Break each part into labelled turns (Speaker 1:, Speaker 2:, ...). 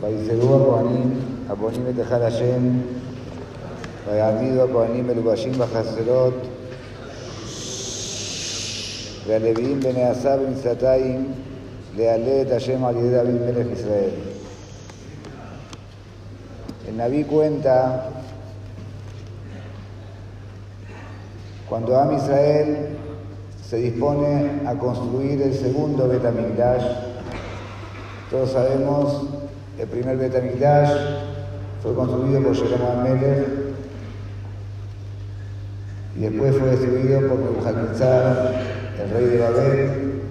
Speaker 1: ויזהו הכהנים, הבונים את היכל השם, ויעמידו הכהנים מלובשים בחצרות, והלוויים בני עשה במצלתיים, להעלה את השם על ידי דוד מלך ישראל. El Naví cuenta cuando Am Israel se dispone a construir el segundo Betamigdash. Todos sabemos, el primer Betamigdash fue construido por Jerome Melech y después fue destruido por Nebuchadnezzar, el rey de Babel.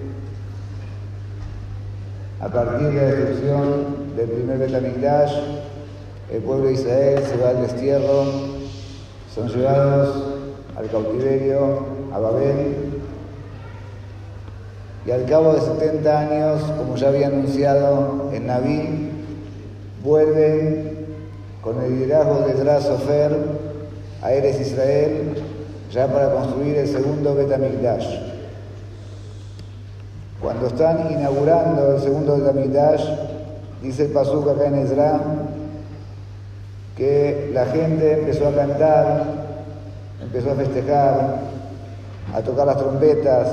Speaker 1: A partir de la destrucción del primer Betamigdash, el pueblo de Israel se va al destierro, son llevados al cautiverio, a Babel, y al cabo de 70 años, como ya había anunciado en Naví, vuelven con el liderazgo de Drasofer a Eres Israel, ya para construir el segundo Betamigdash. Cuando están inaugurando el segundo Betamigdash, dice el Pasuk acá en Ezra, que la gente empezó a cantar, empezó a festejar, a tocar las trompetas,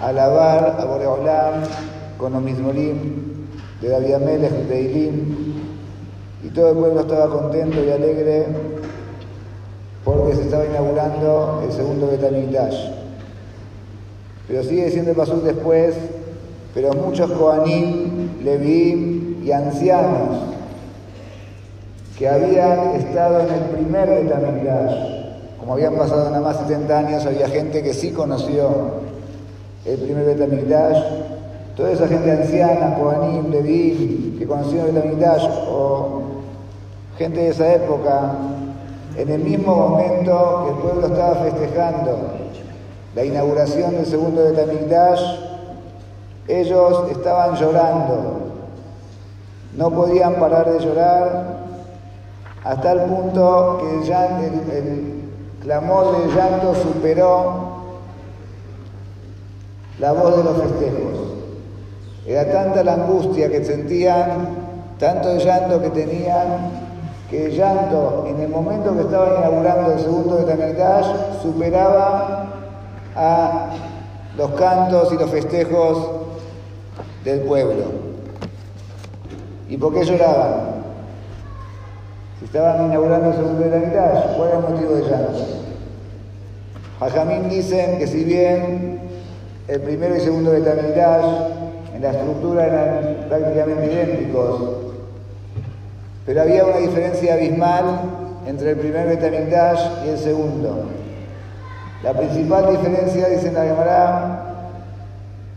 Speaker 1: a alabar a Boreolam con los mismolim de David Amelech de Ilim, y todo el pueblo estaba contento y alegre porque se estaba inaugurando el segundo Betamigdash. Pero sigue diciendo el Pasuk después, pero muchos Kohanim, Leví y ancianos que habían estado en el primer Betamigdash, como habían pasado nada más 70 años, había gente que sí conoció el primer Betamigdash, toda esa gente anciana, Kohanim, Leví, que conoció el Betamigdash, o gente de esa época, en el mismo momento que el pueblo estaba festejando la inauguración del segundo Betamigdash, ellos estaban llorando, no podían parar de llorar hasta el punto que el, clamor del llanto superó la voz de los festejos. Era tanta la angustia que sentían, tanto llanto que tenían, que llanto en el momento que estaban inaugurando el segundo de superaba a los cantos y los festejos del pueblo. ¿Y por qué lloraban? Si estaban inaugurando el segundo de ¿cuál era el motivo de llanto? Jajamín dicen que si bien el primero y segundo Betamigdash en la estructura eran prácticamente idénticos, pero había una diferencia abismal entre el primer Betamigdash y el segundo. La principal diferencia, dice la Gemara,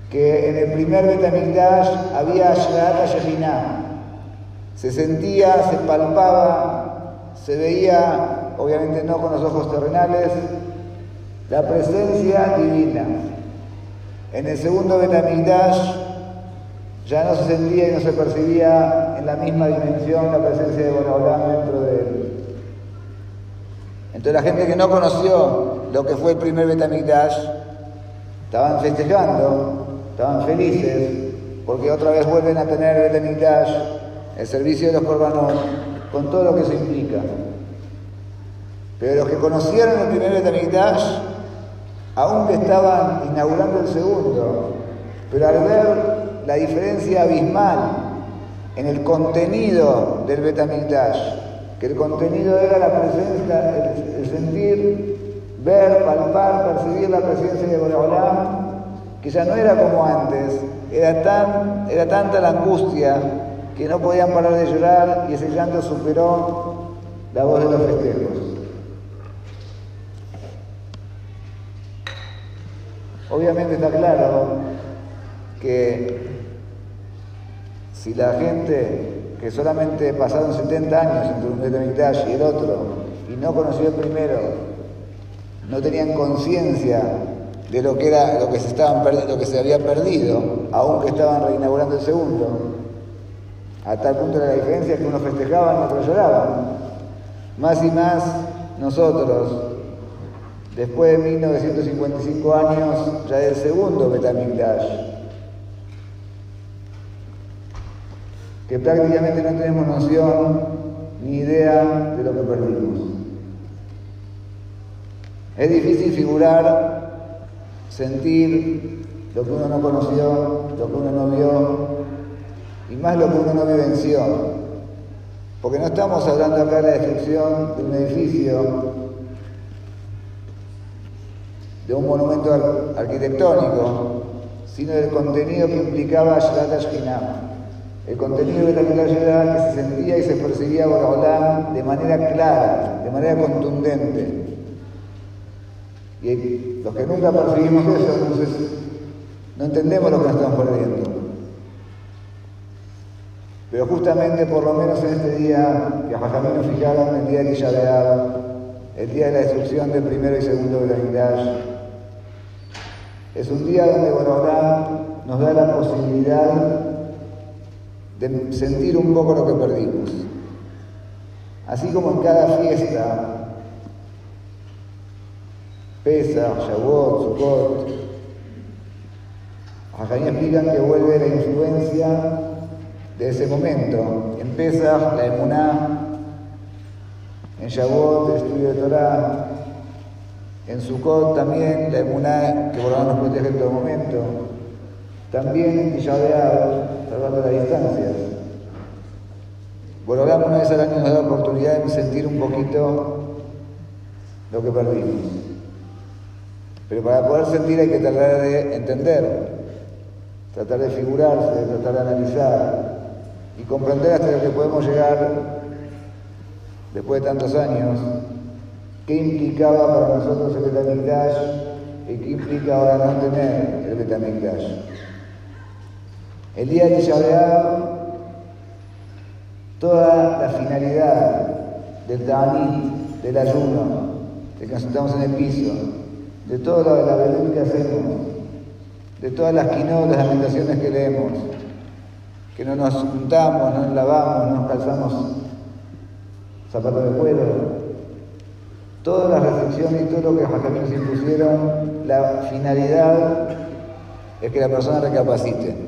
Speaker 1: que en el primer Betamigdash había Shraat Shekinah. Se sentía, se palpaba, se veía, obviamente no con los ojos terrenales, la presencia divina. En el segundo Betamigdash ya no se sentía y no se percibía la misma dimensión la presencia de Boraholam dentro de él. Entonces la gente que no conoció lo que fue el primer Betamigdash estaban festejando, estaban felices, porque otra vez vuelven a tener Betamigdash, el servicio de los corbanos, con todo lo que eso implica. Pero los que conocieron el primer Betamigdash aunque estaban inaugurando el segundo, pero al ver la diferencia abismal en el contenido del Betamigdash, que el contenido era la presencia, el, sentir, ver, palpar, percibir la presencia de Boreolam, que ya no era como antes, era, tan, era tanta la angustia que no podían parar de llorar y ese llanto superó la voz de los festejos. Obviamente está claro que si la gente que solamente pasaron 70 años entre un Betamigdash y el otro y no conoció el primero, no tenían conciencia de lo que era lo que se estaban lo que se había perdido, aunque estaban reinaugurando el segundo, a tal punto era la diferencia que unos festejaban y otros lloraban. Más y más nosotros, después de 1955 años ya del segundo Betamigdash. Que prácticamente no tenemos noción ni idea de lo que perdimos. Es difícil figurar, sentir lo que uno no conoció, lo que uno no vio y más lo que uno no vivenció. Porque no estamos hablando acá de la destrucción de un edificio, de un monumento arquitectónico, sino del contenido que implicaba Shalat Ashkinam. El contenido de la que se sentía y se percibía por de manera clara, de manera contundente. Y los que nunca percibimos eso, entonces no entendemos lo que nos estamos perdiendo. Pero justamente, por lo menos en este día, que a nos fijaron, el día de Kishabeab, el día de la destrucción del primero y segundo de la Midrash, es un día donde Borolá nos da la posibilidad de sentir un poco lo que perdimos. Así como en cada fiesta, Pesa, Shavuot, Sukkot, acá explican que vuelve la influencia de ese momento. En Pesach, la Emuná, en Shavuot, el estudio de Torah, en Sukkot también la emuná que Borolán nos protege en todo momento. También Tishabeab, salvando las distancias. Borolán una vez al año nos da la oportunidad de sentir un poquito lo que perdimos. Pero para poder sentir hay que tratar de entender, tratar de figurarse, tratar de analizar y comprender hasta lo que podemos llegar después de tantos años ¿Qué implicaba para nosotros el Betamigdash y qué implica ahora no tener el Betamigdash? El día de Tisha toda la finalidad del Ta'anit, del ayuno, de que nos sentamos en el piso, de todo lo de la verdad que hacemos, de todas las quinoas, las lamentaciones que leemos, que no nos juntamos, no nos lavamos, no nos calzamos zapatos de cuero, todas las restricciones y todo lo que los nos impusieron, la finalidad es que la persona recapacite.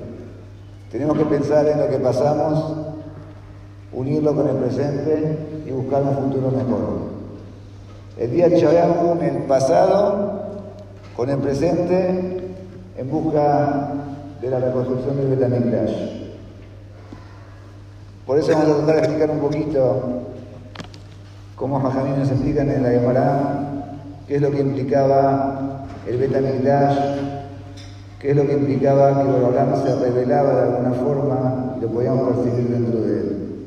Speaker 1: Tenemos que pensar en lo que pasamos, unirlo con el presente y buscar un futuro mejor. El día une el pasado con el presente en busca de la reconstrucción del Betamigdash. Por eso vamos a tratar de explicar un poquito como Jajamín nos explican en la Gemara qué es lo que implicaba el Betamigdash, qué es lo que implicaba que Borolam se revelaba de alguna forma y lo podíamos percibir dentro de él.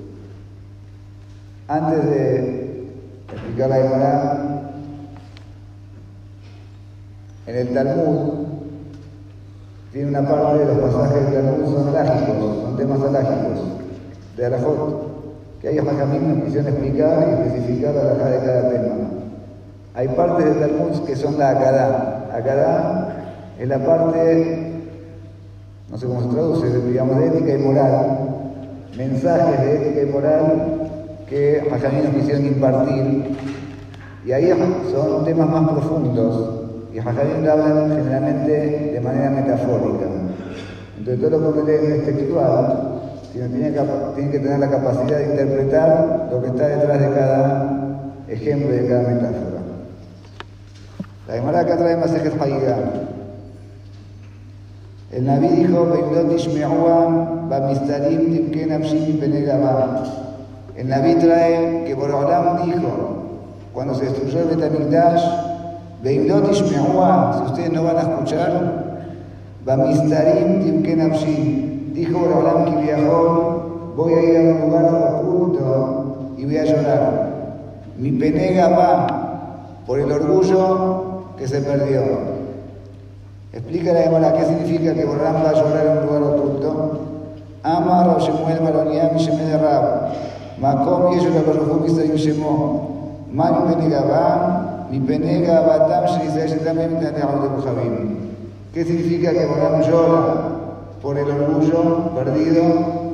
Speaker 1: Antes de explicar la Gemara, en el Talmud tiene una parte de los pasajes del Talmud son alágicos, son temas alágicos, de Arafot que hay Jajamim nos quisieron explicar y especificar la de cada tema. Hay partes del Talmud que son la Akadá. Akadá es la parte, no sé cómo se traduce, digamos, de ética y moral, mensajes de ética y moral que nos quisieron impartir. Y ahí son temas más profundos. Y Jajamim hablan generalmente de manera metafórica. Entonces todo lo que leen es textual, sino tiene, que tener la capacidad de interpretar lo que está detrás de cada ejemplo y de cada metáfora. La Gemara acá trae más ejes El Naví dijo, El Naví trae que Borolam dijo, cuando se destruyó el Betamigdash, si ustedes no van a escuchar, Bamistarim Timken Dijo Abraham que viajó, voy a ir a un lugar oculto y voy a llorar. Mi penega va por el orgullo que se perdió. Explica la Gemara qué significa que Abraham va a llorar en un lugar oculto. Amar a Shemuel Baroniam Shemed Rab. Makom Yeshu Kabaruchu Misarim Shemo. Ma mi penega va, mi penega batam Shrisay Shetamem Taneham de ¿Qué significa que Abraham llora? por el orgullo perdido.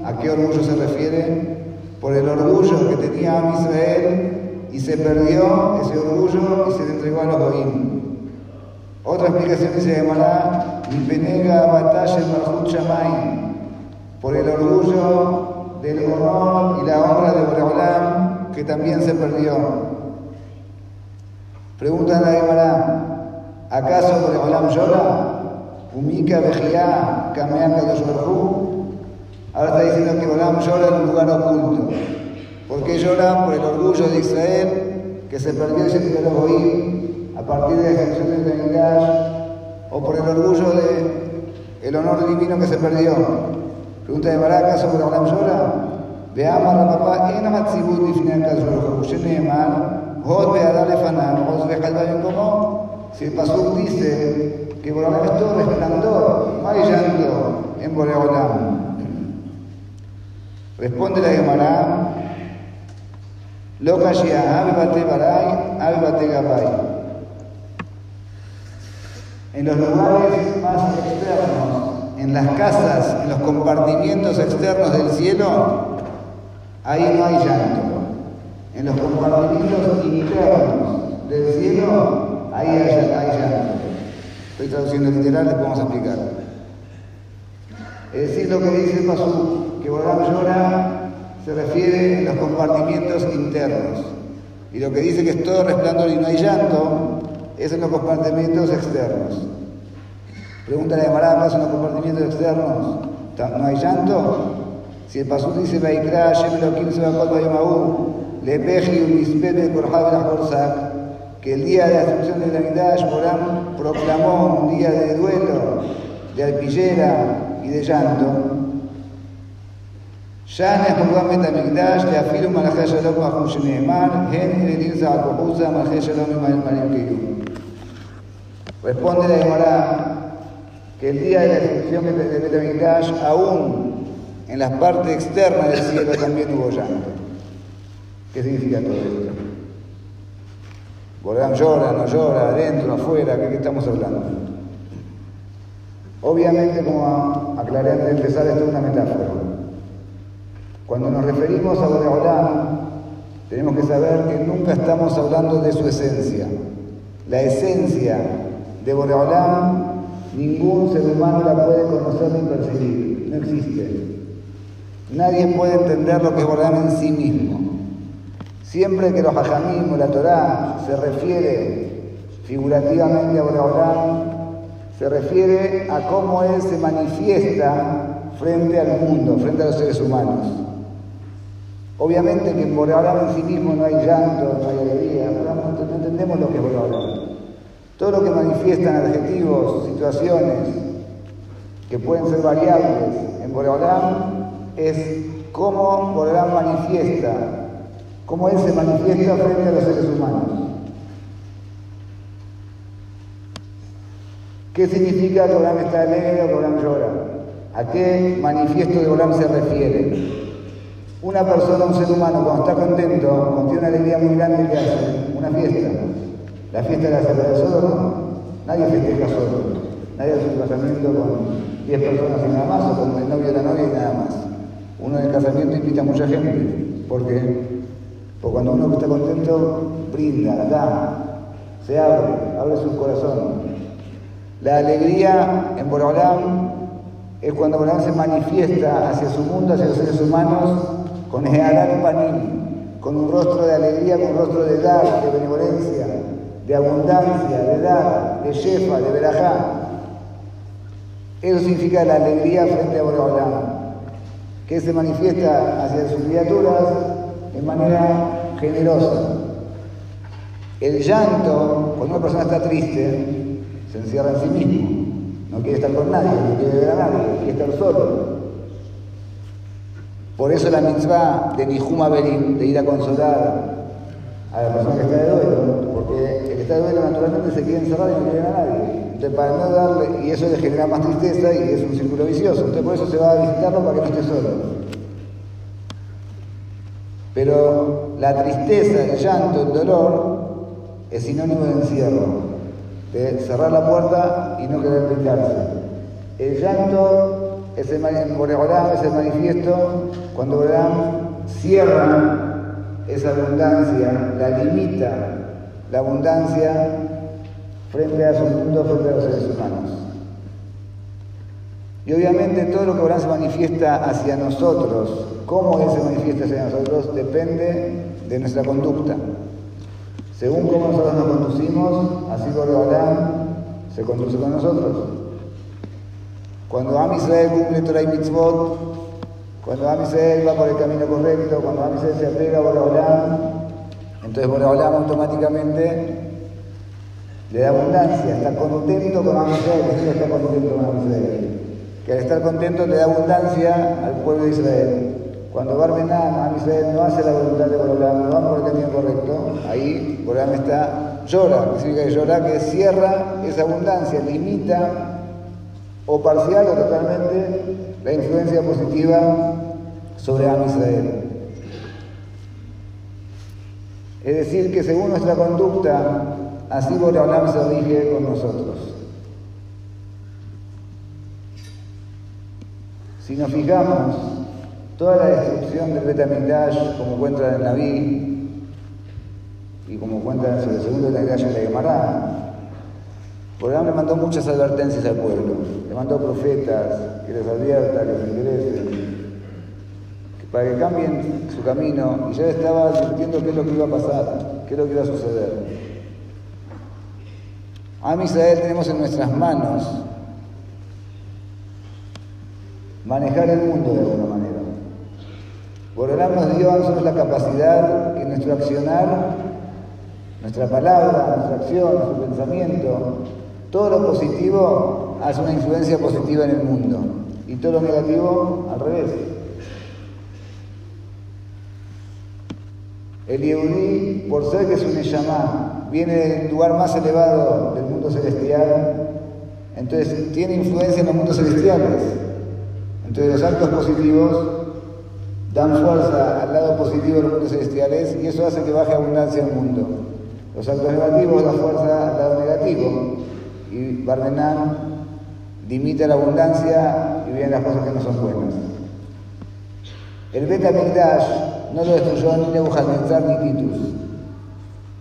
Speaker 1: ¿A qué orgullo se refiere? Por el orgullo que tenía Israel y se perdió ese orgullo y se le entregó a los Goim. Otra explicación llamará mi penega batalla Shamay, por el orgullo del honor y la honra de Boreolam que también se perdió. Pregunta la Gemara, ¿acaso Boreolam llora? Umika Bejía, Kamea Kadosh Ahora está diciendo que Boreolam llora en un lugar oculto. ¿Por qué llora? Por el orgullo de Israel que se perdió y se liberó a partir de la ejecución de Bengash o por el orgullo de el honor divino que se perdió. Pregunta de Baraka sobre Olam Llora. Veamos a papá en Amatzibut y final Kadosh Sheneemar, Hod Beadale Fanam, Hod Bejalba como Si el Pasuk dice que Boreolam es todo resplandor, no en Boreolam. Responde la Gemara, Lo Kashia, Ave Bate Baray, Ave Bate Gabay en los lugares más externos, en las casas, en los compartimientos externos del cielo, ahí no hay llanto. En los compartimientos internos del cielo, ahí hay, llanto. Estoy traduciendo literal, les vamos a explicar. Es decir, lo que dice Pasú, que Borán llora, se refiere a los compartimientos internos. Y lo que dice que es todo resplandor y no hay llanto, es en los compartimentos externos. Pregunta de Maracas en los compartimentos externos. ¿No hay llanto? Si el pasú dice Vaikra, Shem Elohim Sebakot Bayomahu, Lepeji Ulispete Korhab Borsak, que el día de la destrucción de la Midash, Borán proclamó un día de duelo, de alpillera y de llanto. Ya en el Jugam Metamigdash, le afirma Malaché Shalom Mahum Sheneemar, Hen Eredin Zahakohuza, Malaché Shalom Imael Marim Keyu. Responde la Gemara que el día de la destrucción de Betamigdash, aún en las partes externas del cielo también hubo llanto. ¿Qué significa todo esto? Boream llora, no llora, adentro, afuera, ¿qué, estamos hablando? Obviamente, como aclaré antes de empezar, esto es una metáfora. Cuando nos referimos a Boreolam, tenemos que saber que nunca estamos hablando de su esencia. La esencia de Boreolam, ningún ser humano la puede conocer ni percibir, no existe. Nadie puede entender lo que es Boreolam en sí mismo. Siempre que los hajamim o la Torah se refiere figurativamente a Boreolam, se refiere a cómo Él se manifiesta frente al mundo, frente a los seres humanos. Obviamente que en Boreolam en sí mismo no hay llanto, no hay alegría, no entendemos lo que es Boreolam. Todo lo que manifiestan adjetivos, situaciones que pueden ser variables en Boreolam es cómo Boreolam manifiesta, cómo Él se manifiesta frente a los seres humanos. ¿Qué significa que Boreolam está alegre o que Boreolam llora? ¿A qué manifiesto de Boreolam se refiere? Una persona, un ser humano, cuando está contento, cuando tiene una alegría muy grande, ¿qué hace? Una fiesta. La fiesta de la solo, ¿no? Nadie festeja solo. Nadie hace un casamiento con 10 personas y nada más, o con el novio y la novia y nada más. Uno en el casamiento invita a mucha gente. ¿Por qué? Porque cuando uno está contento, brinda, da, se abre, abre su corazón. La alegría en Borolam es cuando Borolam se manifiesta hacia su mundo, hacia los seres humanos, con Earat Panim, con un rostro de alegría, con un rostro de dar, de benevolencia, de abundancia, de dar, de shefa, de verajá. Eso significa la alegría frente a Boreolam, que se manifiesta hacia sus criaturas de manera generosa. El llanto, cuando una persona está triste, se encierra en sí mismo. No quiere estar con nadie, no quiere ver a nadie, quiere estar solo. Por eso la mitzvah de Nihuma Berim, de ir a consolar a la persona que está de duelo, porque el que está de duelo naturalmente se quiere encerrar y no quiere a nadie. Entonces, para no darle, y eso le genera más tristeza y es un círculo vicioso. Entonces, por eso se va a visitarlo para que no esté solo. Pero la tristeza, el llanto, el dolor es sinónimo de encierro, de cerrar la puerta y no querer brindarse. El llanto es el, es el manifiesto cuando Boreolam cierra esa abundancia, la limita, la abundancia frente a su mundo, frente a los seres humanos. Y obviamente todo lo que Borán se manifiesta hacia nosotros, cómo Él se manifiesta hacia nosotros, depende de nuestra conducta. Según cómo nosotros nos conducimos, así Borán se conduce con nosotros. Cuando Am Israel cumple Torah y Mitzvot, cuando Am Israel va por el camino correcto, cuando Am Israel se apega a Boreolam, entonces Boreolam automáticamente le da abundancia, está contento con Am Israel, está contento con Am Israel. Que al estar contento le da abundancia al pueblo de Israel. Cuando Barmenán, Am Israel no hace la voluntad de Boreolam, no va por el camino correcto, ahí Boreolam está, llora, que significa que llora, que cierra esa abundancia, limita o parcial o totalmente la influencia positiva sobre Am Israel. Es decir, que según nuestra conducta, así Boreolam se dirige con nosotros. Si nos fijamos, toda la destrucción del Betamigdash, como cuenta el Naví, y como cuenta en el segundo Betamigdash en la Gemara, Boreolam le mandó muchas advertencias al pueblo, le mandó profetas que les advierta, que les interesen, para que cambien su camino y ya estaba advirtiendo qué es lo que iba a pasar, qué es lo que iba a suceder. A Israel tenemos en nuestras manos manejar el mundo de alguna manera. Borolán nos dio a nosotros la capacidad que nuestro accionar, nuestra palabra, nuestra acción, nuestro pensamiento, todo lo positivo hace una influencia positiva en el mundo y todo lo negativo al revés. El Yehudi, por ser que es un Neshama, viene del lugar más elevado del mundo celestial, entonces tiene influencia en los mundos celestiales. Entonces los actos positivos dan fuerza al lado positivo de los mundos celestiales y eso hace que baje abundancia el mundo. Los actos negativos dan fuerza al lado negativo y Barmenán limita la abundancia y vienen las cosas que no son buenas. El Beta no lo destruyó ni Nebuchadnezzar ni Titus.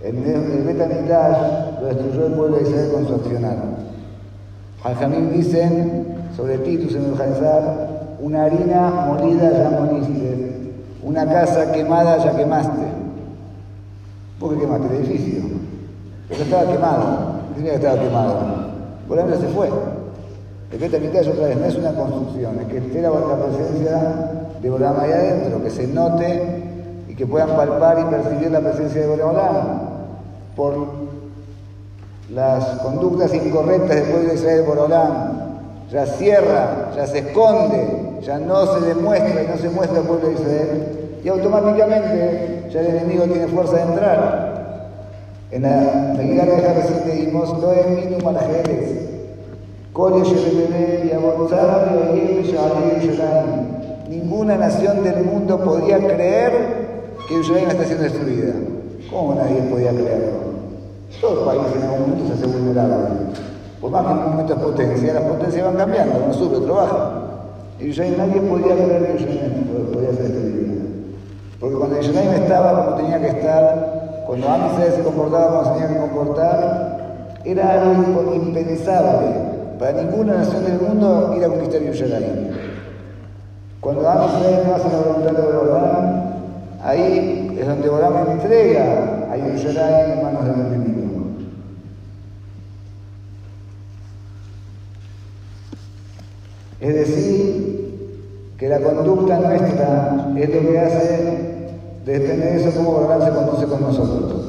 Speaker 1: El, el Beta lo destruyó el pueblo de Israel con su accionar. Al dicen sobre Titus y Nebuchadnezzar, una harina molida ya moliste, una casa quemada ya quemaste. ¿Por qué quemaste el edificio? Porque estaba quemado. Tenía que estaba quemado. Por ejemplo, se fue. El Beta otra vez no es una construcción, es que esté la presencia de Bolam ahí adentro, que se note que puedan palpar y percibir la presencia de Bolam por las conductas incorrectas del pueblo de Israel Bolam. Ya cierra, ya se esconde, ya no se demuestra y no se muestra el pueblo de Israel y automáticamente ya el enemigo tiene fuerza de entrar. En la Megillah de recién leímos, no es mínimo Jerez. Ninguna nación del mundo podía creer que Jerusalén está siendo destruida. ¿Cómo nadie podía creerlo? Todo país en algún momento se hace vulnerable. Por más que en un momento es potencia, las potencias van cambiando, uno sube, otro. Y Jerusalén nadie podía creer que Jerusalén podía ser destruida. Porque cuando Jerusalén estaba como tenía que estar, cuando Amisrael se comportaba como se tenía que comportar, era algo impensable para ninguna nación del mundo ir a conquistar Jerusalén. Cuando Am no hace la voluntad de Borán, ahí es donde Borán entrega a Jerusalén en manos del enemigo. Es decir, que la conducta nuestra es lo que hace de eso cómo Borán se conduce con nosotros.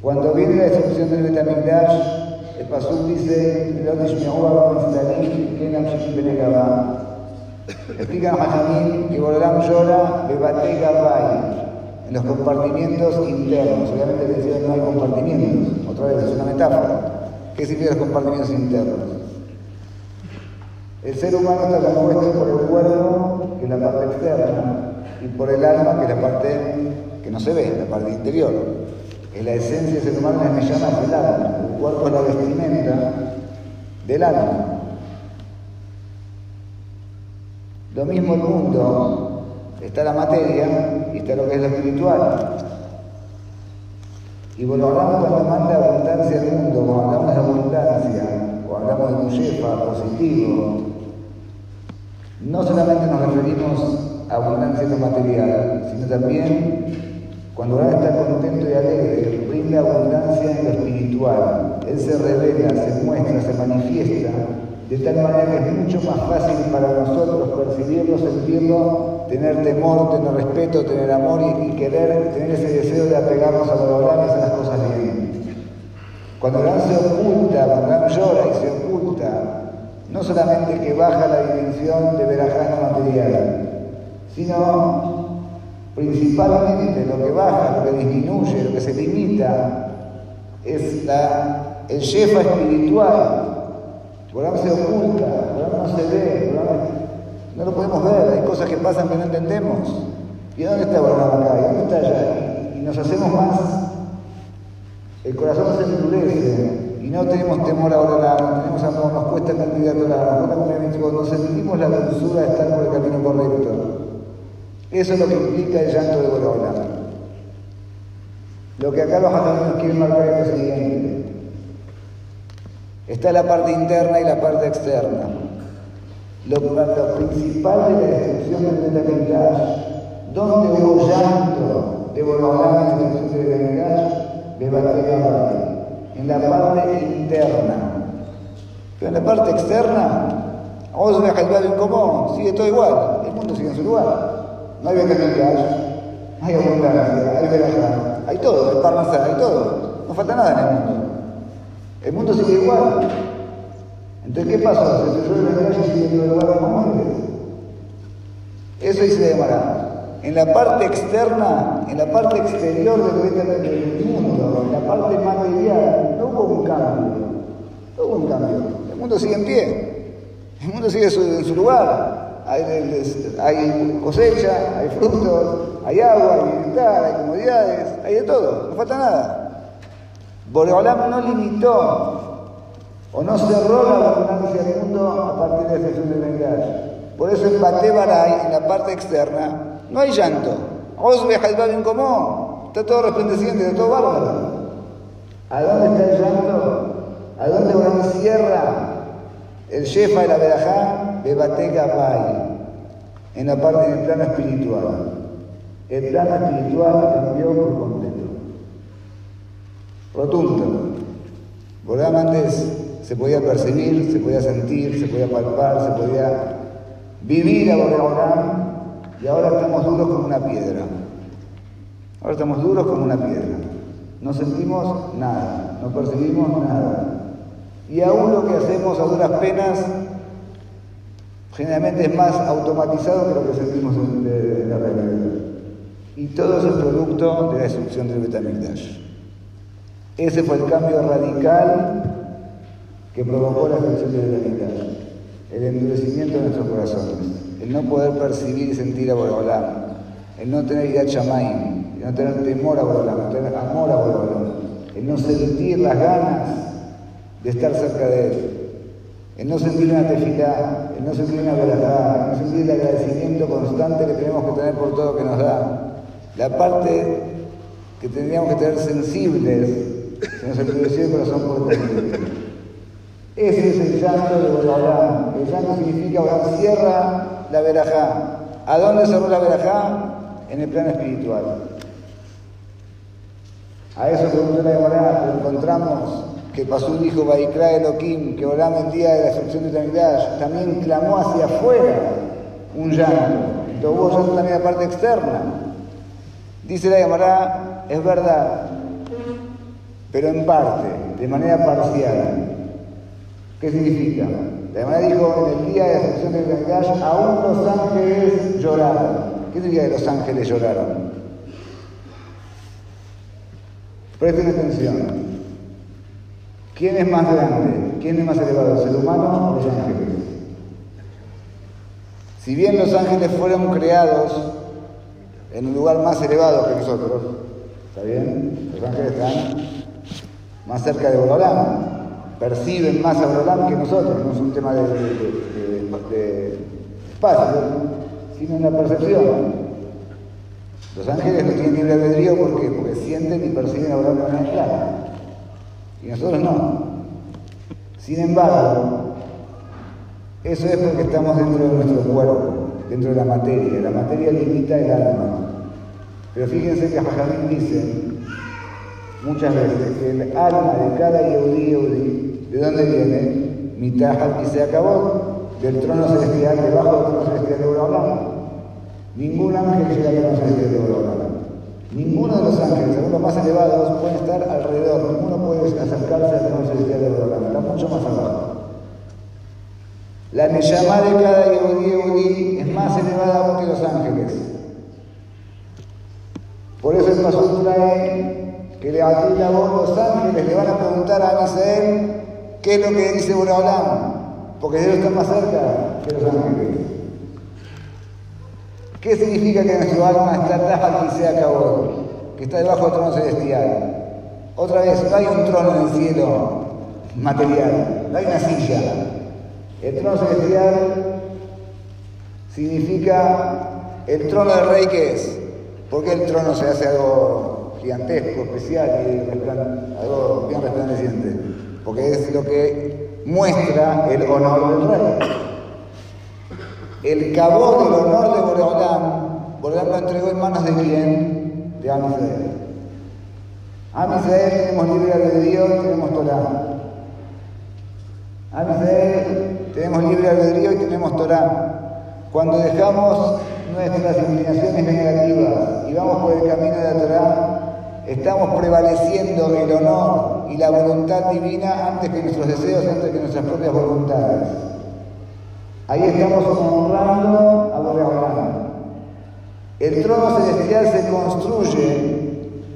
Speaker 1: Cuando viene la destrucción del Betamigdash, el Pasuk dice, Explica Mahamim que Borolam llora Bebate Gabay, en los compartimientos internos. Obviamente decía no hay compartimientos, otra vez es una metáfora. ¿Qué significan los compartimientos internos? El ser humano está compuesto por el cuerpo, que es la parte externa, y por el alma, que es la parte que no se ve, la parte interior que la esencia del ser humano es me llama el alma, el cuerpo es la vestimenta del alma. Lo mismo el mundo, está la materia y está lo que es lo espiritual. Y cuando hablamos cuando manda abundancia al mundo, cuando hablamos de abundancia, cuando hablamos de shefa positivo, no solamente nos referimos a abundancia en lo material, sino también cuando uno está contento y alegre, brinda abundancia en lo espiritual. Él se revela, se muestra, se manifiesta, de tal manera que es mucho más fácil para nosotros percibirlo, sentirlo, tener temor, tener respeto, tener amor y, querer, tener ese deseo de apegarnos a los y a las cosas bien. Cuando el se oculta, cuando el llora y se oculta, no solamente que baja la dimensión de verajana material, sino principalmente lo que baja, lo que disminuye, lo que se limita, es la, el shefa espiritual. Borán se oculta, Borán no se ve, no lo podemos ver, hay cosas que pasan que no entendemos. ¿Y dónde está Borán acá? ¿Y dónde está allá? Y, nos hacemos más, el corazón se endurece, y no tenemos temor a orar, no tenemos amor, nos cuesta cantidad de orar, nos nos sentimos la dulzura de estar por el camino correcto. Eso es lo que implica el llanto de Borola. Lo que acá los nos quieren marcar es lo siguiente. Está la parte interna y la parte externa. Lo, principal de la destrucción del Betamigdash, ¿dónde hubo llanto de Borola en la destrucción del Betamigdash? De Batalla en la parte interna. Pero en la parte externa, vamos a dejar en común, sigue todo igual, el mundo sigue en su lugar. No hay becanicas, hay abundancia, hay verajá, hay todo, hay parnasá, hay todo. No falta nada en el mundo. El mundo sigue igual. Entonces, ¿qué pasó? Se cerró el calle y sigue lugar como antes. Eso dice de Mará. En la parte externa, en la parte exterior del mundo, en la parte material, no hubo un cambio. No hubo un cambio. El mundo sigue en pie. El mundo sigue en su lugar. Hay, cosecha, hay frutos, hay agua, hay bienestar, hay comodidades, hay de todo. No falta nada. Boreolam no limitó o no cerró la abundancia del mundo a partir de excepción del Bengal. Por eso en Batebaray, en la parte externa, no hay llanto. Osbe en común. Está todo resplandeciente, está todo bárbaro. ¿A dónde está el llanto? ¿A dónde uno encierra el shefa de la verajá? Bebatega Bai. En la parte del plano espiritual. El plano espiritual cambió por completo. Rotundo. Volvamos antes se podía percibir, se podía sentir, se podía palpar, se podía vivir a Boreolam y ahora estamos duros como una piedra. Ahora estamos duros como una piedra. No sentimos nada, no percibimos nada. Y aún lo que hacemos a duras penas generalmente es más automatizado que lo que sentimos en, la realidad. Y todo es producto de la destrucción del Betamigdash. Ese fue el cambio radical que provocó la destrucción del Betamigdash. El endurecimiento de nuestros corazones el no poder percibir y sentir a Boreolam, el no tener idea Chamaim, el no tener temor a Boreolam, el no tener amor a Boreolam, el no sentir las ganas de estar cerca de Él, el no sentir una tefilá, el no sentir una verdad, el no sentir el agradecimiento constante que tenemos que tener por todo lo que nos da. La parte que tendríamos que tener sensibles, se nos. Ese es el llanto de Boreolam. El llanto significa Boreolam cierra la verajá. ¿A dónde cerró la verajá? En el plano espiritual. A eso preguntó la Gemara, encontramos que pasó un hijo Baikra Elohim, que oraba el día de la destrucción de Tamidash, también clamó hacia afuera un llanto. Entonces llanto también la parte externa. Dice la Gemara, es verdad, pero en parte, de manera parcial. ¿Qué significa? Además dijo, en el día de la ascensión del Gangash, aún los ángeles lloraron. ¿Qué significa que los ángeles lloraron? Presten atención. ¿Quién es más grande? ¿Quién es más elevado, el humano o los ángeles? Si bien los ángeles fueron creados en un lugar más elevado que nosotros, ¿está bien? Los ángeles están más cerca de Borolán perciben más a Abraham que nosotros, no es un tema de, espacio, sino una percepción. Los ángeles no tienen libre albedrío porque, porque sienten y perciben a Abraham de manera clara. Y nosotros no. Sin embargo, eso es porque estamos dentro de nuestro cuerpo, dentro de la materia. La materia limita el alma. Pero fíjense que Jajamín dice muchas veces el alma de cada Yehudi, ¿de dónde viene? Mitajal y se acabó del trono celestial, debajo del trono celestial de Abraham. Ningún ángel llega al trono celestial de Abraham. Ninguno de los ángeles, algunos más elevados, pueden estar alrededor. Ninguno puede acercarse al trono celestial de Abraham. Está mucho más abajo. La Neyamá de cada Yehudi es más elevada aún que los ángeles. Por eso el pastor trae que le la voz los ángeles le van a preguntar a Misael qué es lo que dice Boraholam, porque Dios está más cerca que los ángeles. ¿Qué significa que nuestro alma está taja y se acabó? Que está debajo del trono celestial. Otra vez, no hay un trono en el cielo material, no hay una silla, el trono celestial significa el trono del rey que es. ¿Por qué el trono se hace algo gigantesco, especial y algo bien resplandeciente? Porque es lo que muestra el honor del rey. El cabo del honor de Boreolam, Boreolam lo entregó en manos de quién? De Amisael. Amisael tenemos libre albedrío y tenemos Torah. Amisael tenemos libre albedrío y tenemos Torah. Cuando dejamos nuestras inclinaciones negativas y vamos por el camino de Torah, estamos prevaleciendo el honor y la voluntad divina antes que nuestros deseos, antes que nuestras propias voluntades. Ahí estamos honrando a Boreolam. El trono celestial se construye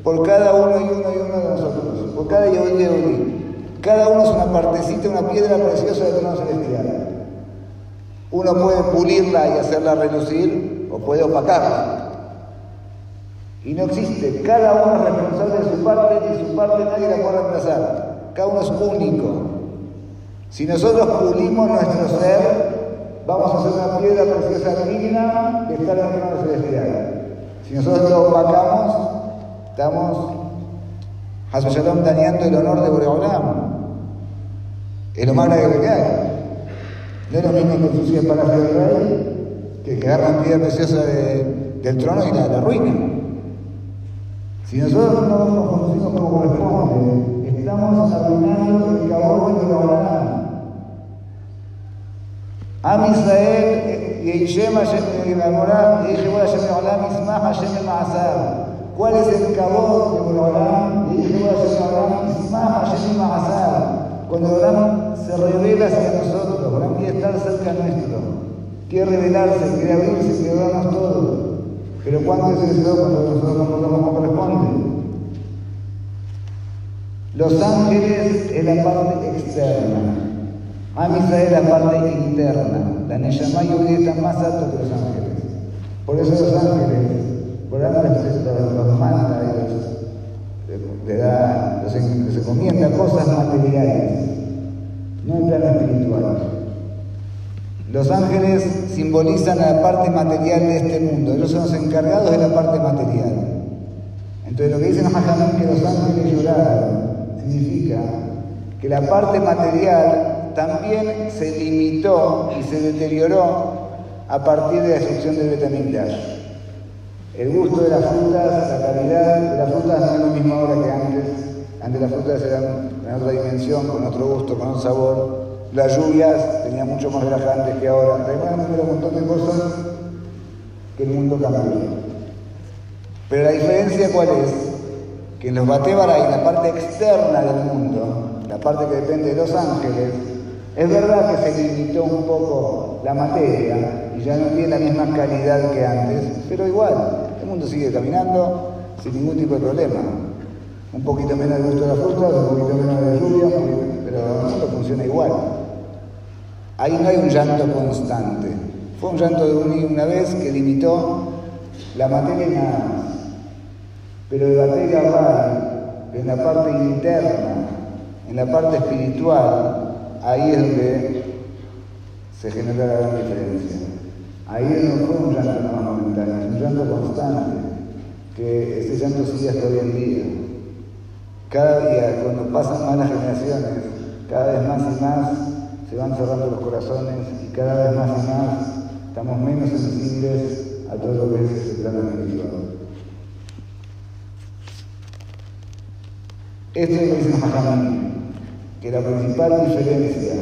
Speaker 1: por cada uno y uno y uno de nosotros, por cada Yehudi Yehudi. Cada uno es una partecita, una piedra preciosa del trono celestial. Uno puede pulirla y hacerla relucir o puede opacarla. Y no existe. Cada uno es responsable de su parte y su parte nadie la puede reemplazar. Cada uno es único. Si nosotros pulimos nuestro ser, vamos a ser una piedra preciosa digna de estar en el trono celestial. Si nosotros lo opacamos, estamos Shalom dañando el honor de Boreolam. Es lo más grave que hay. No es lo mismo que sucede para el rey que quedar la piedra preciosa del trono y la, la ruina. Si nosotros no nos conducimos como corresponde, estamos arruinando el cabor de Boreolam. Am Israel, Yeishem Hashem, Yeishem Hashem Ma'asar. ¿Cuál es el cabot de Boreolam? Y dije, voy a hacer Boreolam, Ismah Hashem Ma'asar. Cuando Boreolam se revela hacia nosotros, Boreolam quiere estar cerca nuestro, quiere revelarse, quiere abrirse, quiere darnos todo. Pero ¿cuándo es eso? Cuando nosotros nos comportamos como corresponde. Los ángeles es la parte externa. Amisa es la parte interna. La Neyamá y está más alto que los ángeles. Por eso los ángeles por ahora los, los manda y le da, los, encomienda cosas materiales, no en plano espiritual. Los ángeles simbolizan la parte material de este mundo, ellos son los encargados de la parte material. Entonces lo que dicen Mahamud que los ángeles lloraron significa que la parte material también se limitó y se deterioró a partir de la destrucción del Betamigdash. El gusto de las frutas, la calidad de las frutas no es lo mismo ahora que antes. Antes las frutas eran en otra dimensión, con otro gusto, con otro sabor. Las lluvias tenían mucho más relajantes que ahora. Además, un montón de cosas que el mundo cambió. Pero la diferencia cuál es? Que en los Batébara y la parte externa del mundo, la parte que depende de los ángeles, es verdad que se limitó un poco la materia y ya no tiene la misma calidad que antes, pero igual, el mundo sigue caminando sin ningún tipo de problema. Un poquito menos de gusto de las frutas, un poquito menos de lluvia, pero mundo funciona igual. Ahí no hay un llanto constante. Fue un llanto de una vez que limitó la materia nada más. Pero el batería va en la parte interna, en la parte espiritual, ahí es donde se genera la gran diferencia. Ahí no fue un llanto más momentáneo, un llanto constante, que ese llanto sigue hasta hoy en día. Cada día, cuando pasan malas generaciones, cada vez más y más se van cerrando los corazones y cada vez más y más estamos menos sensibles a todo lo que es el plano espiritual. Esto es lo que dice Mahamani, que la principal diferencia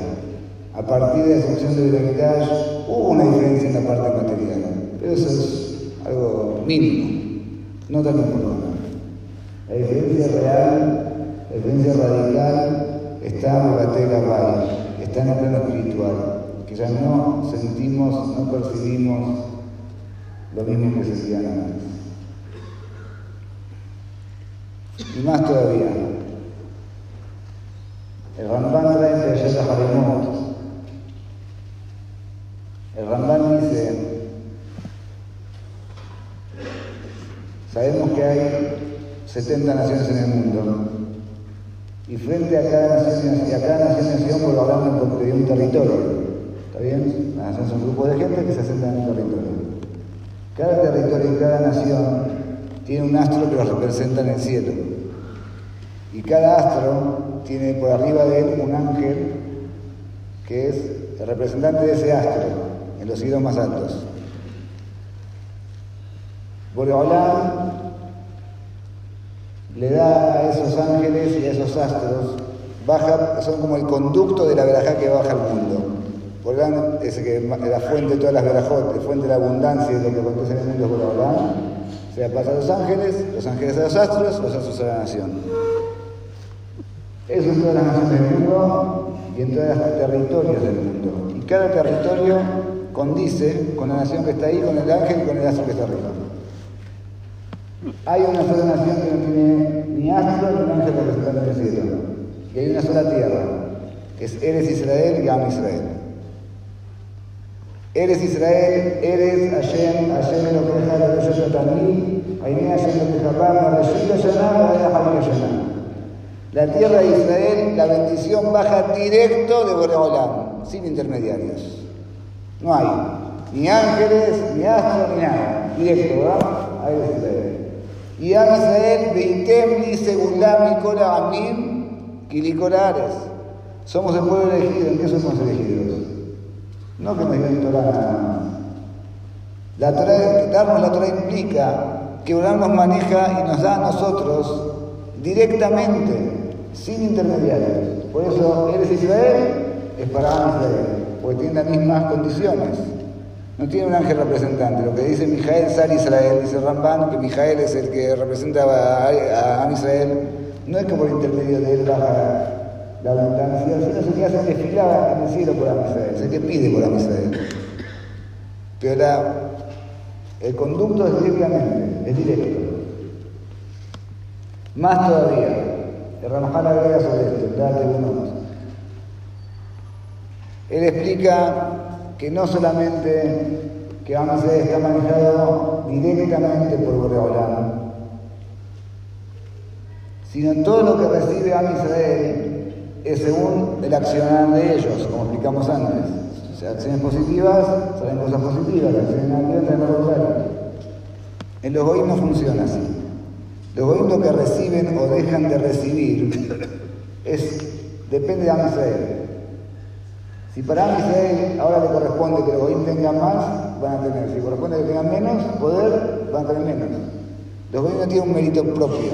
Speaker 1: a partir de la excepción de Viragitaj hubo una diferencia en la parte material, pero eso es algo mínimo, no tan importante. La diferencia real, la diferencia radical está en la tela está en el plano espiritual, que ya no sentimos, no percibimos lo mismo que sentían antes. Y más todavía, el Ramban trae de Yasha Harimot. El Ramban dice, sabemos que hay 70 naciones en el mundo, y frente a cada nación y a cada nación por hablando de un territorio. ¿Está bien? Las naciones son un grupo de gente que se asentan en un territorio. Cada territorio y cada nación tiene un astro que lo representa en el cielo. Y cada astro tiene por arriba de él un ángel que es el representante de ese astro en los cielos más altos. Boreolán le da a esos ángeles y a esos astros, baja, son como el conducto de la verajá que baja al mundo. Por es que la fuente de todas las verajot, la fuente de la abundancia de lo que acontece en el mundo por O sea, pasa a los ángeles, los ángeles a los astros, los astros a la nación. Eso en todas las naciones del mundo y en todos los territorios del mundo. Y cada territorio condice con la nación que está ahí, con el ángel y con el astro que está arriba. Hay una sola nación que no tiene ni astro ni ángel representante del cielo. Y hay una sola tierra, es Eres Israel y Am Israel. Eres Israel, eres Hashem, Hashem lo que deja de Rosh Hashanah, Ainé Hashem lo que Japam, Reshit Hashanah, Vaya Hashanah. La tierra de Israel, la bendición baja directo de Boreolam, sin intermediarios. No hay ni ángeles, ni astros, ni nada. Directo, ¿verdad? Ahí es Israel. Y a Israel, Beitem, según la Mikora Amim, Kilikolares. Somos el pueblo elegido. ¿En qué somos elegidos? No que nos den Torah La Torah, darnos la Torah implica que Urán nos maneja y nos da a nosotros directamente, sin intermediarios. Por eso, eres Israel, es para Israel, porque tiene las mismas condiciones. No tiene un ángel representante. Lo que dice Mijael Sar Israel, dice Ramban, que Mijael es el que representa a, a, Israel, no es que por intermedio de él baja la abundancia, sino es el que hace en el cielo por Amisrael, es el que pide por Amisrael. Pero el conducto es directamente, es directo. Más todavía, el Ramajal agrega sobre esto, unos. Él explica que no solamente que vamos a está manejado directamente por Boreolam, sino todo lo que recibe Am Israel es según el accionar de ellos, como explicamos antes. O sea, acciones positivas salen cosas positivas, acciones negativas salen lo contrario. En los gobiernos funciona así. Los gobiernos que reciben o dejan de recibir es, depende de Am. Si para Israel ahora le corresponde que los Goim tengan más, van a tener. Si corresponde que tengan menos poder, van a tener menos. Los Goim no tienen un mérito propio.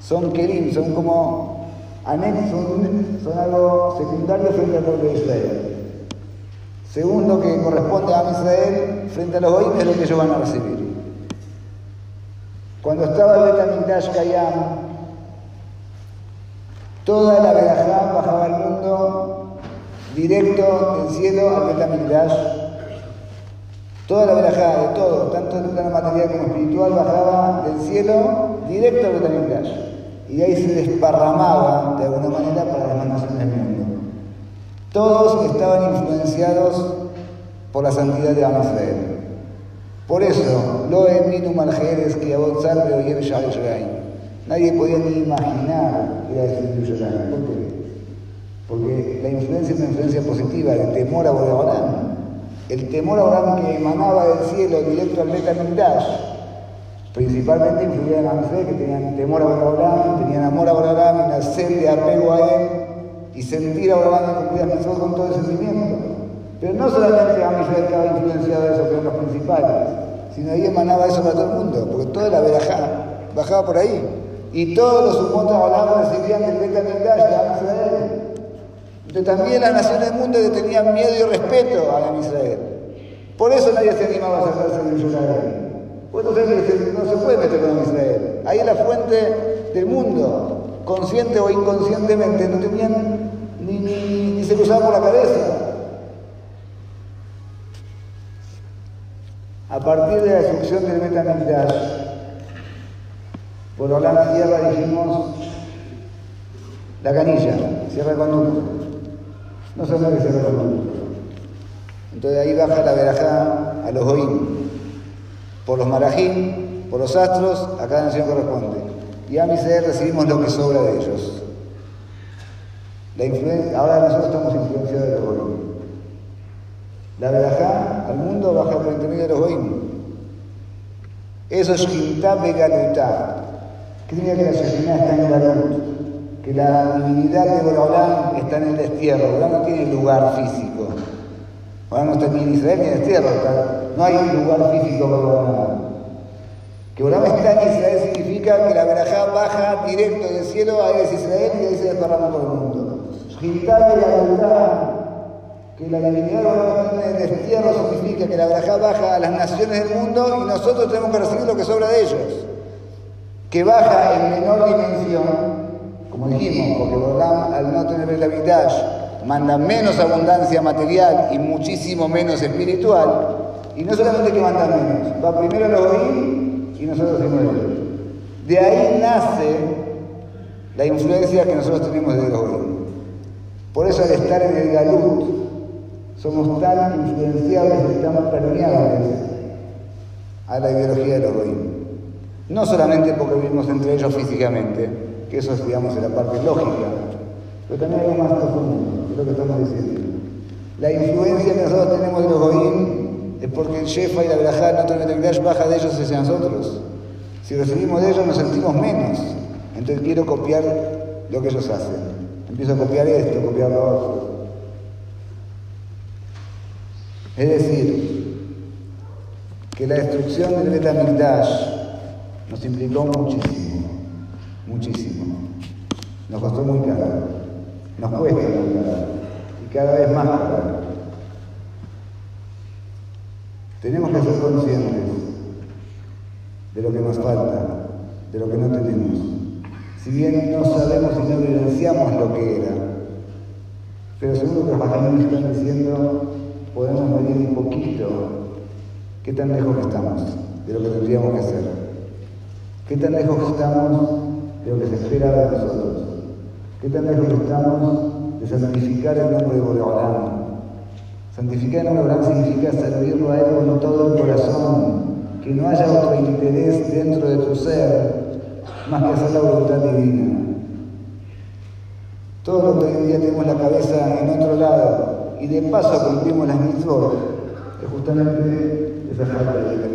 Speaker 1: Son Kerim, son como anexos, son, algo secundario frente al pueblo de Israel. Según lo que corresponde a Israel, frente a los Goim es lo que ellos van a recibir. Cuando estaba el Betamikdash Kayam, toda la verajá bajaba al mundo directo del cielo al Betamigdash. Toda la verajada de todo, tanto en plano material como espiritual, bajaba del cielo directo al Betamigdash. Y ahí se desparramaba de alguna manera para las naciones del mundo. Todos estaban influenciados por la santidad de Israel. Por eso, lo minum maljeres que abonzar Nadie podía ni imaginar que era el Yerushalayim. Porque la influencia es una influencia positiva, el temor a Boreolam. El temor a Boreolam que emanaba del cielo directo al Betamigdash, principalmente influía en la que tenían temor a Boreolam, tenían amor a Boreolam, una sed de apego a él, y sentir a Abraham y cumplir con todo el sentimiento. Pero no solamente a Israel estaba influenciado eso, que eran los principales, sino ahí emanaba eso para todo el mundo, porque toda la verajá bajaba por ahí. Y todos los humotas Abraham recibían del Beta de Israel. Entonces también las naciones del mundo tenían miedo y respeto a Israel. Por eso nadie se animaba a sacarse de Israel. Pues no se puede meter con Israel. Ahí es la fuente del mundo. Consciente o inconscientemente, no tenían ni, ni, se cruzaban por la cabeza. A partir de la destrucción del Betamigdash, por hablar tierra dijimos la canilla, cierra el conducto. No sabemos que cierra el conducto. Entonces ahí baja la verajá a los oídos por los marajín, por los astros, a cada nación corresponde. Y a Miser recibimos lo que sobra de ellos. La ahora nosotros estamos influenciados de los goim. La verajá al mundo baja por intermedio de los goim. Eso es Shintá Begalutá. ¿Qué significa que la Shekhinah está en Galut? Que la divinidad de Borolán está en el destierro. Borolán no tiene lugar físico. Borolán no está ni en Israel ni en el destierro. No hay un lugar físico para Borolán. Que Borolán está en Israel significa que la verajá baja directo del cielo a Israel y ahí se desparrama todo el mundo. Shintá Begalutá que la divinidad de el destierro significa que la verajá baja a las naciones del mundo y nosotros tenemos que recibir lo que sobra de ellos que baja en menor dimensión, como dijimos, porque Borlam al no tener la Vitash manda menos abundancia material y muchísimo menos espiritual, y no solamente que manda menos, va primero los oír y nosotros seguimos ellos. De ahí nace la influencia que nosotros tenemos de oír. Por eso al estar en el Galut somos tan influenciables y tan permeables a la ideología de oír. No solamente porque vivimos entre ellos físicamente, que eso es, digamos, la parte lógica, pero también algo más profundo, es lo que estamos diciendo. La influencia que nosotros tenemos de los Goim es porque el Shefa y la Berajá no baja de ellos hacia nosotros. Si recibimos de ellos nos sentimos menos. Entonces quiero copiar lo que ellos hacen. Empiezo a copiar esto, copiar lo otro. Es decir, que la destrucción del Betamigdash nos implicó muchísimo, muchísimo. Nos costó muy caro, nos cuesta muy caro y cada vez más caro. Tenemos que ser conscientes de lo que nos falta, de lo que no tenemos. Si bien no sabemos y no evidenciamos lo que era, pero seguro que los nos están diciendo, podemos medir un poquito qué tan lejos estamos de lo que tendríamos que hacer. ¿Qué tan lejos estamos de lo que se espera de nosotros? ¿Qué tan lejos estamos de santificar el nombre de Boreolán? Santificar el nombre de Boreolán significa servirlo a Él con todo el corazón, que no haya otro interés dentro de tu ser más que hacer la voluntad divina. Todos los que hoy día tenemos la cabeza en otro lado y de paso cumplimos las mitzvot, es justamente esa falta de la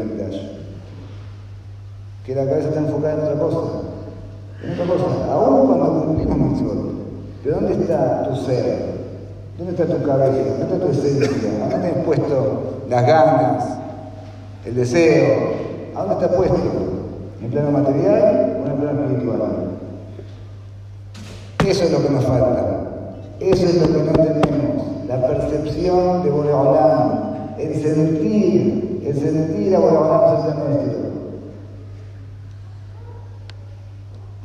Speaker 1: que la cabeza está enfocada en otra cosa. Otra cosa, aún cuando cumplimos mitzvot. Pero ¿dónde está tu ser? ¿Dónde está tu cabeza? ¿Dónde está tu esencia? ¿A dónde has puesto las ganas? ¿El deseo? ¿A dónde está puesto? ¿En plano material o en el plano espiritual? Eso es lo que nos falta. Eso es lo que no tenemos. La percepción de Boreolam, el sentir, el sentir a Boreolam sobre nuestro.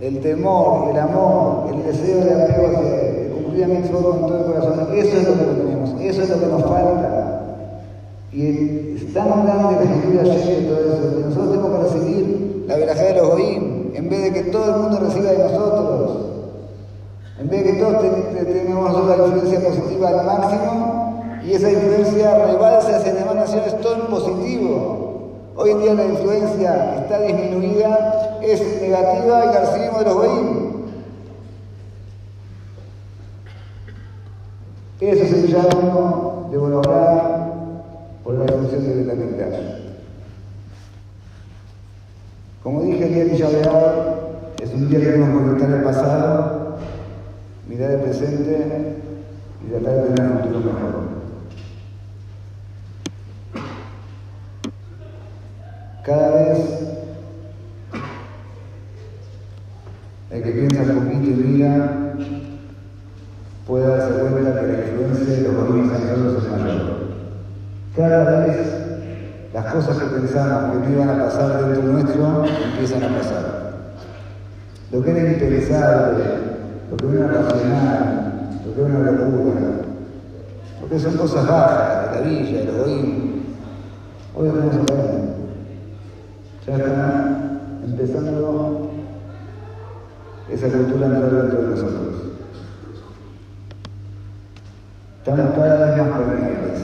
Speaker 1: El temor, el amor, el deseo de apego hacia cumplir a mitzvot con todo el corazón, eso es lo que tenemos, eso es lo que nos falta. Y es tan grande la escritura ayer y todo eso, que nosotros tenemos que recibir la verajá de los oím, en vez de que todo el mundo reciba de nosotros. En vez de que todos tengamos la influencia positiva al máximo y esa influencia rebalse hacia demás naciones todo en positivo. Hoy en día la influencia está disminuida, es negativa y la recibimos de los goín. Eso es el llamo de Bonobrá por la evolución de la Como dije, el día de Yabear es un día que debemos conectar el pasado mirar el presente y tratar de tener un futuro mejor. Cada vez el que piensa un poquito y mira puede darse cuenta que la influencia de los gobiernos nosotros es mayor. Cada vez las cosas que pensamos que no iban a pasar dentro nuestro empiezan a pasar. Lo que era impensable, lo que era racional, lo que era una locura, lo que son cosas bajas, de la villa, de los hoy lo tenemos. Está empezando esa cultura a entrar dentro de nosotros. Cada vez más permeables.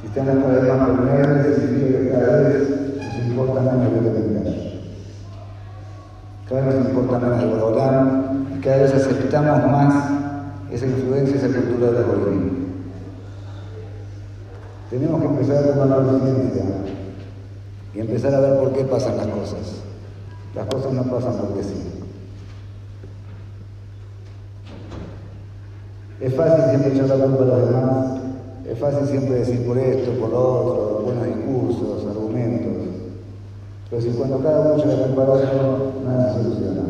Speaker 1: Si cada vez más permeables, significa que cada vez nos importa menos lo que tengamos. Cada vez nos importa menos el Borolán y cada vez aceptamos más esa influencia, esa cultura del egoísmo. Tenemos que empezar a tomar conciencia y empezar a ver por qué pasan las cosas. Las cosas no pasan porque sí. Es fácil siempre echar la culpa a los demás, es fácil siempre decir por esto, por lo otro, buenos discursos, argumentos. Pero si cuando cada uno echa la culpa otro, nada se soluciona.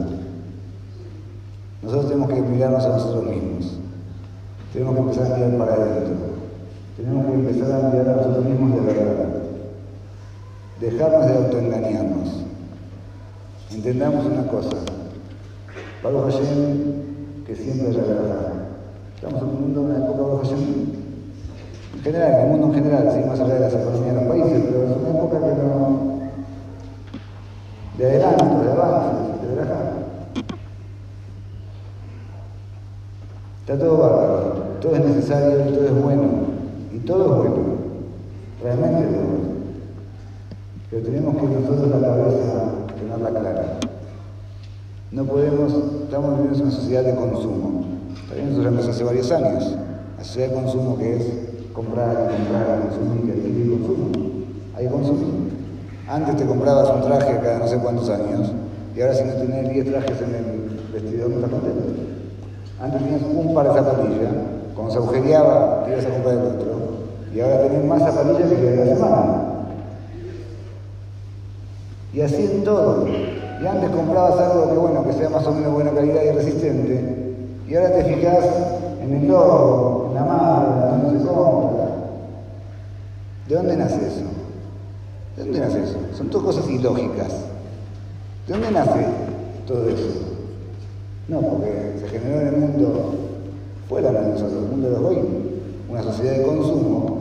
Speaker 1: Nosotros tenemos que mirarnos a nosotros mismos. Tenemos que empezar a mirar para adentro. Tenemos que empezar a mirar a nosotros mismos de verdad dejarnos de autoengañarnos. Entendamos una cosa, Pablo Hashem, que siempre es la verdad. Estamos en un mundo, en una época Pablo Hashem, en general, en el mundo en general, sí, más allá de las economías de los países, pero es una época que no, de adelanto, de avance, de verdad. Está todo bárbaro, todo es necesario, todo es bueno, y todo es bueno, realmente es bueno. Pero tenemos que nosotros la cabeza tenerla clara. No podemos, estamos viviendo en una sociedad de consumo. También nosotros empezamos hace varios años. La sociedad de consumo que es comprar, comprar, consumir, adquirir y consumo. Hay consumo. Antes te comprabas un traje cada no sé cuántos años y ahora si no tenés 10 trajes en el vestidor no estás contento. Antes tenías un par de zapatillas, cuando se agujereaba te ibas a comprar el otro y ahora tenés más zapatillas que la semana. Y así en todo. Y antes comprabas algo que bueno, que sea más o menos buena calidad y resistente. Y ahora te fijas en el logo, en la marca, dónde se compra. ¿De dónde nace eso? ¿De dónde nace eso? Son todas cosas ilógicas. ¿De dónde nace todo eso? No, porque se generó en el mundo fuera de nosotros, el mundo de los hoy, una sociedad de consumo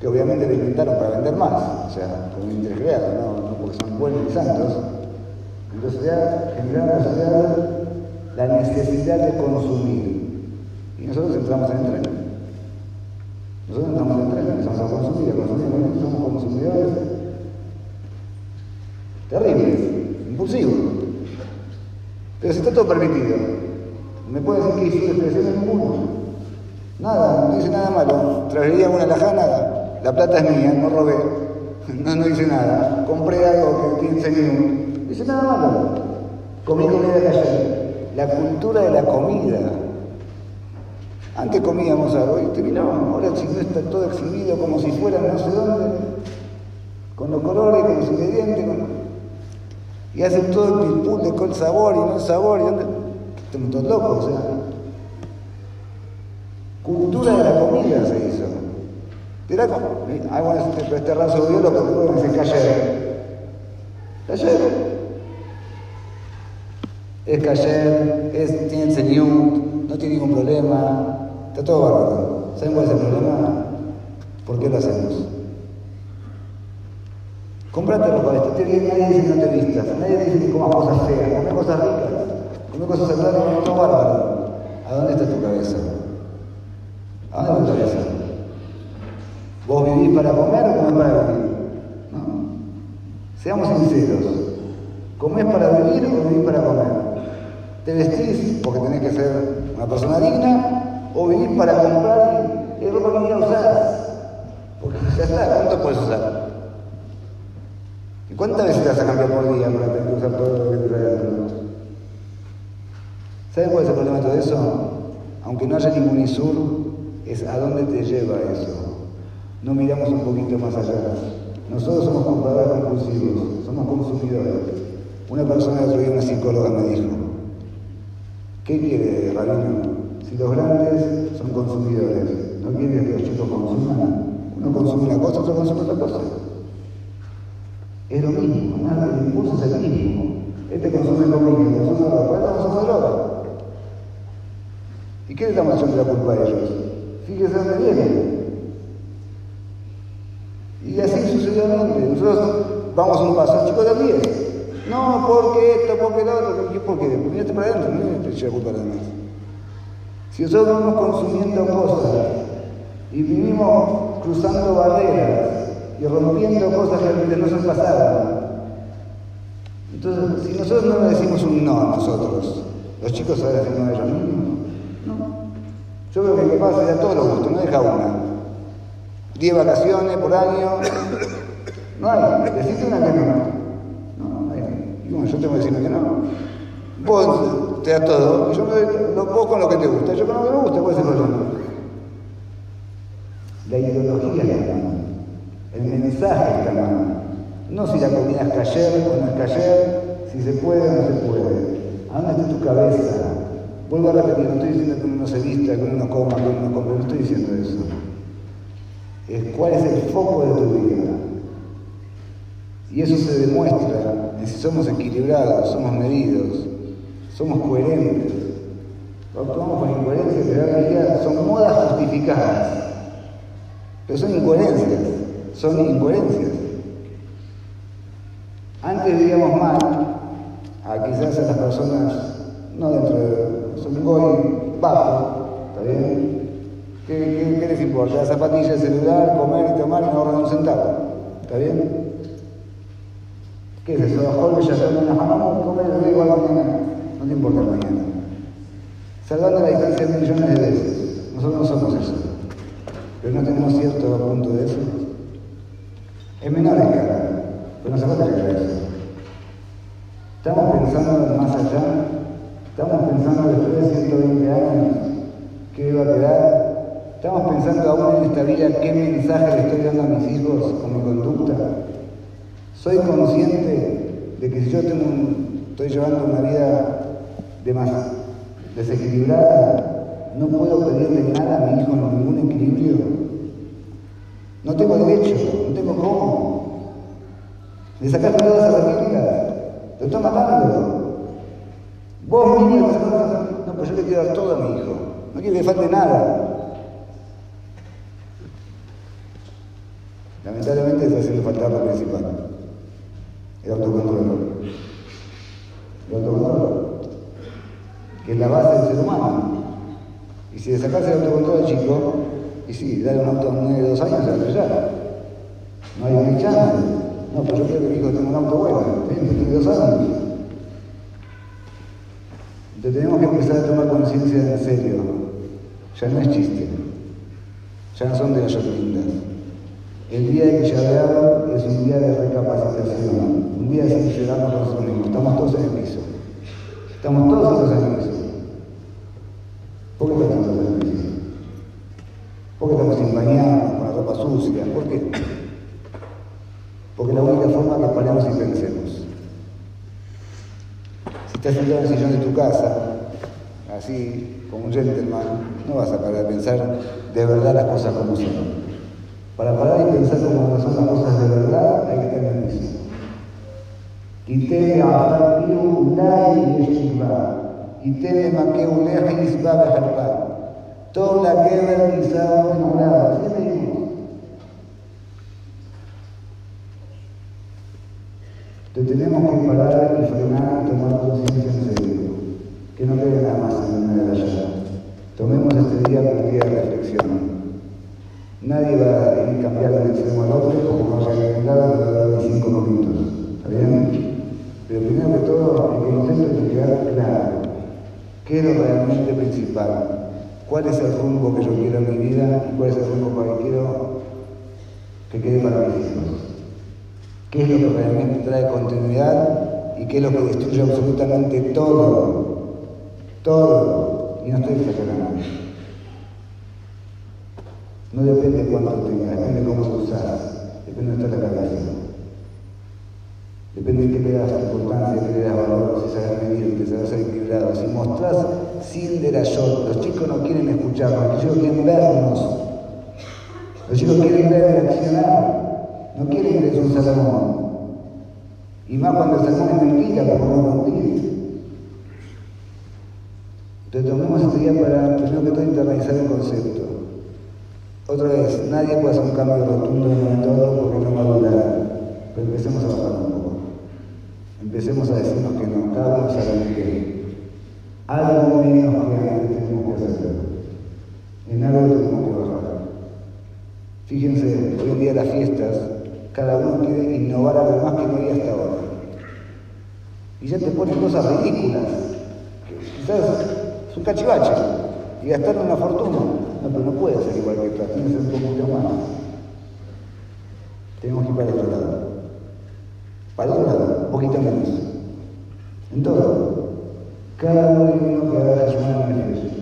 Speaker 1: que obviamente le inventaron para vender más, o sea, por un interés creado, ¿no? Son buenos y santos. Entonces ya generaron la sociedad la necesidad de consumir. Y nosotros entramos en el tren. Nosotros entramos en el tren, empezamos a consumir, a consumir, somos consumidores terribles, impulsivos. Pero si está todo permitido, ¿me puede decir que hizo expresión ninguno? Nada, no dice nada malo. Traería una lajana, la plata es mía, no robé, no, no hice nada, compré algo que tiene No dice nada malo, comí comida de ayer. La cultura de la comida. Antes comíamos algo y terminábamos, ahora si no está todo exhibido como si fuera no sé dónde, con los colores, con los ingredientes, y hacen todo el pilpul de con sabor y no sabor, y dónde... estamos todos locos, o sea. Cultura de la comida se hizo. Dirá, ah, bueno, este, este raso dio lo que dice cayer. Cayer. Es cayer, es, tiene señor, no tiene ningún problema, está todo bárbaro. ¿Saben cuál es el problema? ¿Por qué lo hacemos? Comprate ropa, vestirte bien, nadie dice que no te vistas, nadie dice que comas cosas feas, come cosas ricas, come cosas sagradas, no bárbaro. ¿A dónde está tu cabeza? ¿A dónde está tu cabeza? ¿Vos vivís para comer o comés para vivir? ¿No? Seamos sinceros. ¿Comés para vivir o vivís para comer? ¿Te vestís porque tenés que ser una persona digna o vivís para comprar y ropa que ya usás? Porque ya está, ¿cuánto puedes usar? ¿Y cuántas veces te vas a cambiar por día para tener que usar todo lo que te trae ¿Saben cuál es el problema de todo eso? Aunque no haya ningún Isur, es a dónde te lleva eso. No miramos un poquito más allá. Nosotros somos compradores compulsivos, somos consumidores. Una persona el otro día, una psicóloga, me dijo, ¿qué quiere Rabino? Si los grandes son consumidores, ¿no quiere que los chicos consuman? Uno consume una cosa, otro consume otra cosa. Es lo mismo, nada, el impulso es el mismo. Este consume comida, consume droga, este consume droga. ¿Y qué le estamos echando la culpa a ellos? Fíjese dónde vienen. Y así sucesivamente. Nosotros vamos a un paso, chico de 10. No, porque esto, porque lo otro, ¿por qué? Mirate para adentro, no la culpa a los demás. Si nosotros vamos consumiendo cosas y vivimos cruzando barreras y rompiendo cosas que no son pasadas, entonces si nosotros no le decimos un no a nosotros, los chicos saben decir no a ellos mismos. No. Yo creo que mi papá se da todos los gustos, no deja una. Diez vacaciones por año. No hay. Deciste una que no. No, no hay. Bueno, yo tengo que decirme que no. Vos te das todo, yo doy, vos con lo que te gusta, yo con lo que me gusta, ¿cuál es el problema? La ideología está mal, el mensaje está mal. No si la comida es cayer o no es cayer, si se puede o no se puede. ¿A dónde está tu cabeza? Vuelvo a repetir, no estoy diciendo que uno no se vista, que uno no coma, que uno no compre, no estoy diciendo eso. Cuál es el foco de tu vida. Y eso se demuestra en si somos equilibrados, somos medidos, somos coherentes. Lo actuamos con incoherencia, pero en realidad son modas justificadas. Pero son incoherencias, son incoherencias. Antes vivíamos mal, a quizás a las personas, no dentro de, son goy bajo, ¿está bien? ¿Qué, qué, qué les importa? La zapatilla, el celular, comer y tomar y no ahorrar un centavo, ¿está bien? ¿Qué es eso? Jorge ya una jamás, comer igual mañana, no te importa mañana. Salvando la distancia millones de veces, nosotros no somos eso, pero no tenemos cierto punto de eso. Es menor escala, pero no se puede llegar a eso. Estamos pensando más allá, estamos pensando después de 120 años qué va a quedar, estamos pensando aún en esta vida qué mensaje le estoy dando a mis hijos con mi conducta. Soy consciente de que si yo estoy llevando una vida de desequilibrada, no puedo pedirle nada a mi hijo ningún equilibrio. No tengo derecho, no tengo cómo. Le sacas todas las herramientas, lo está matando. Vos mismo no, pues yo le quiero dar todo a mi hijo, no quiero que le falte nada. Lamentablemente está haciendo faltar lo principal, el autocontrol. El autocontrol, que es la base del ser humano. Y si le sacas el autocontrol al chico, y sí, dale un auto a un de dos años, se estrellar. No hay ni chance. No, pero yo quiero que mi hijo tenga un auto bueno, tiene dos años. Entonces tenemos que empezar a tomar conciencia en serio. Ya no es chiste. Ya no son de las lindas. El día de Villarreal es un día de recapacitación, un día de sincerarnos nosotros mismos. Estamos todos en el piso. Estamos todos en el piso. ¿Por qué estamos en el piso? ¿Por qué estamos sin bañar, con la ropa sucia? ¿Por qué? Porque la única forma que paremos y pensemos. Si estás sentado en el sillón de tu casa, así, como un gentleman, no vas a parar a pensar de verdad las cosas como son. Para parar y pensar cómo son las cosas de verdad, hay que tener el piso. Kiteme afatiru ulai yeshiva. Kiteme makeu lejis va bejarpa. Toda la guerra quizá enamorada. Así dijo. Te tenemos que parar y frenar tomar conciencia en serio. Que no quede nada más en una de allá. Tomemos este día como día de reflexión. Nadie va a ir cambiando de un extremo al otro porque no haya llegado a durar 25 minutos. ¿Está bien? Pero primero que todo, el concepto es que quedar claro. ¿Qué es lo realmente principal? ¿Cuál es el rumbo que yo quiero en mi vida y cuál es el rumbo que quiero que quede para mis hijos? ¿Qué es lo que realmente trae continuidad y qué es lo que destruye absolutamente todo? Todo. Y no estoy exagerando. No depende de cuánto tengas, depende de cómo lo usas, depende de la cabeza. Depende de qué le das importancia, qué le das valor, si sabes medir, si sabes equilibrado. Si mostrás sin derayot, los chicos no quieren escucharnos, los chicos quieren vernos. Los chicos quieren ver accionar, no quieren que es un salomón. Y más cuando el salmón es mentira, porque no mentir. Entonces tomemos este día para, primero que todo, internalizar el concepto. Otra vez, nadie puede hacer un cambio rotundo en el todo porque no va a durar. Pero empecemos a bajar un poco. Empecemos a decirnos que no, cada uno sabe que algo menos que tenemos que hacer. En algo tenemos que bajar. Fíjense, hoy en día las fiestas, cada uno quiere innovar algo más que no había hasta ahora. Y ya te ponen cosas ridículas. Quizás es un cachivache y gastar una fortuna. No, pero no puede ser igual que tiene que ser un poquito más. Tenemos que ir para el otro lado. Para el otro lado, un poquito menos. En todo. Cada uno que haga su nefesh,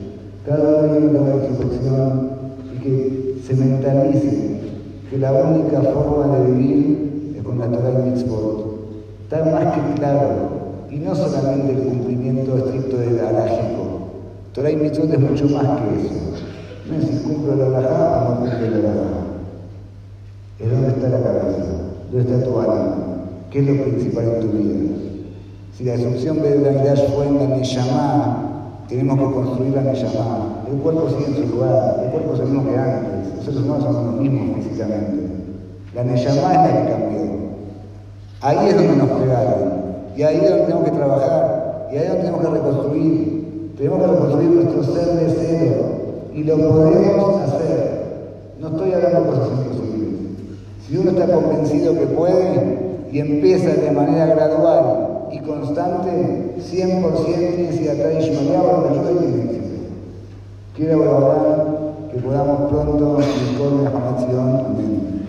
Speaker 1: cada uno que haga introspección y que se mentalice que la única forma de vivir es con la Torah y Mitzvot. Está más que claro, y no solamente el cumplimiento estricto del alágico. Torah y Mitzvot es mucho más que eso. No es si cumplo la alajá o no cumplo la alajá. Es dónde está la cabeza, dónde está tu alma, qué es lo principal en tu vida. Si la asunción de la Midrash fue en la Neshama, tenemos que construir la Neshama. El cuerpo sigue en su lugar, el cuerpo es el mismo que antes, nosotros no somos los mismos físicamente. La Neshama es la que cambió. Ahí es donde nos pegaron, y ahí es donde tenemos que trabajar, y ahí es donde tenemos que reconstruir. Tenemos que reconstruir nuestro ser de cero, y lo podemos hacer. No estoy hablando cosas imposibles. Si uno está convencido que puede y empieza de manera gradual y constante, 100% y si atrás Ishmael Quiero que podamos pronto con la formación.
Speaker 2: Amén.